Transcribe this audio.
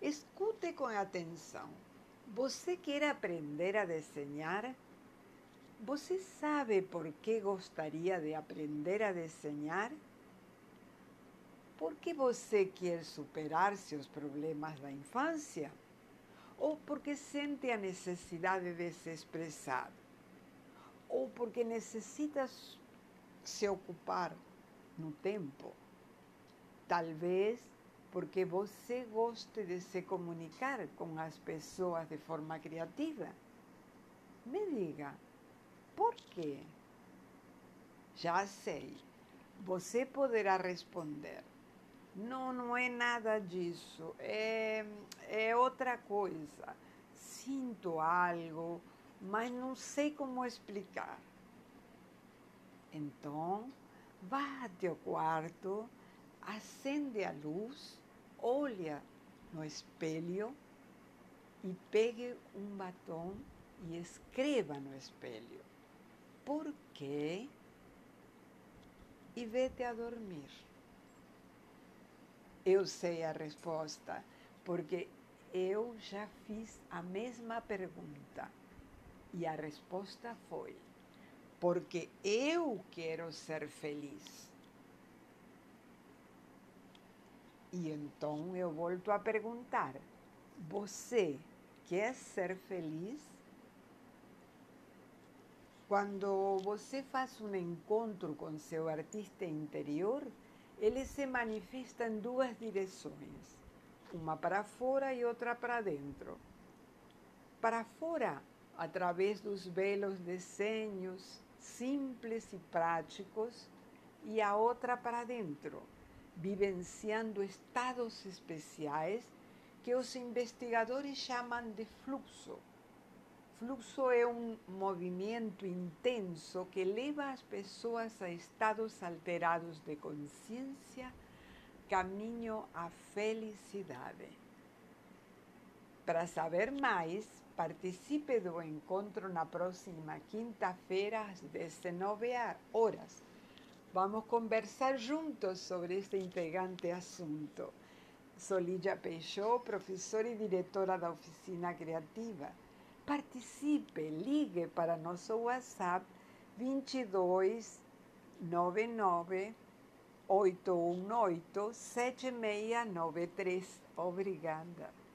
Escute com atenção. Você quer aprender a desenhar? Você sabe por que gostaria de aprender a desenhar? Por que você quer superar seus problemas da infância? Ou porque sente a necessidade de se expressar? Ou porque necessita se ocupar no tempo? Talvez porque você goste de se comunicar com as pessoas de forma criativa. Me diga, por quê? Já sei. Você poderá responder. Não, não é nada disso. É, é outra coisa. Sinto algo, mas não sei como explicar. Então, vá até o quarto acende a luz, olha no espelho e pegue um batom e escreva no espelho. Por quê? E vete a dormir. Eu sei a resposta, porque eu já fiz a mesma pergunta. E a resposta foi: porque eu quero ser feliz. E então eu volto a perguntar: você quer ser feliz? Quando você faz um encontro com seu artista interior, ele se manifesta em duas direções, uma para fora e outra para dentro. Para fora, através dos belos desenhos simples e práticos, e a outra para dentro vivenciando estados especiais que os investigadores chamam de fluxo. Fluxo é um movimento intenso que leva as pessoas a estados alterados de consciência, caminho à felicidade. Para saber mais, participe do encontro na próxima quinta-feira às 19 horas Vamos conversar juntos sobre este intrigante asunto. Sou Lídia professora e diretora da Oficina Criativa. Participe, ligue para nosso WhatsApp 22 99 818 7693. Obrigada.